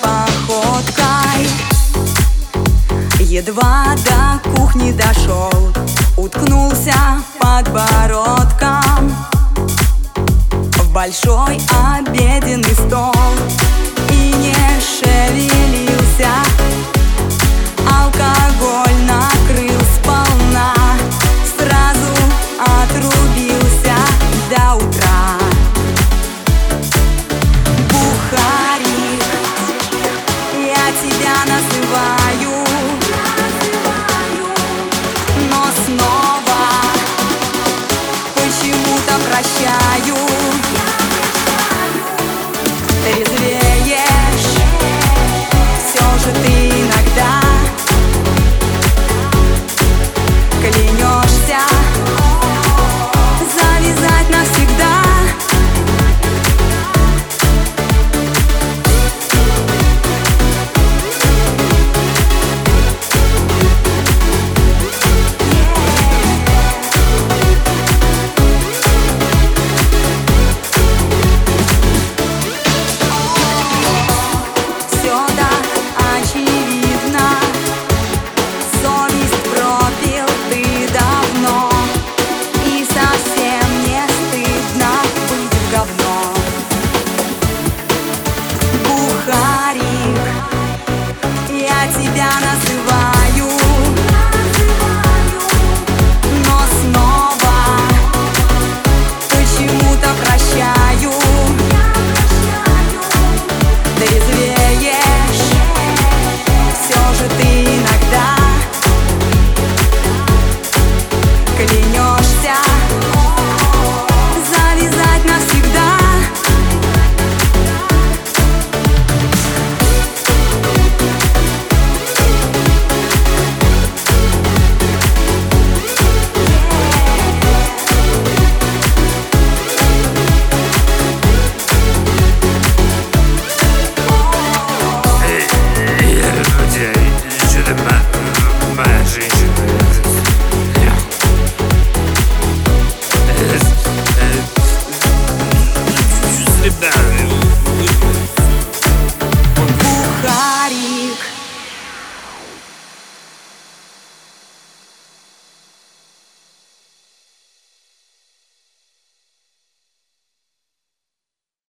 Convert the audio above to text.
походкой. Едва до кухни дошел Уткнулся подбородком. В большой обеденный стол.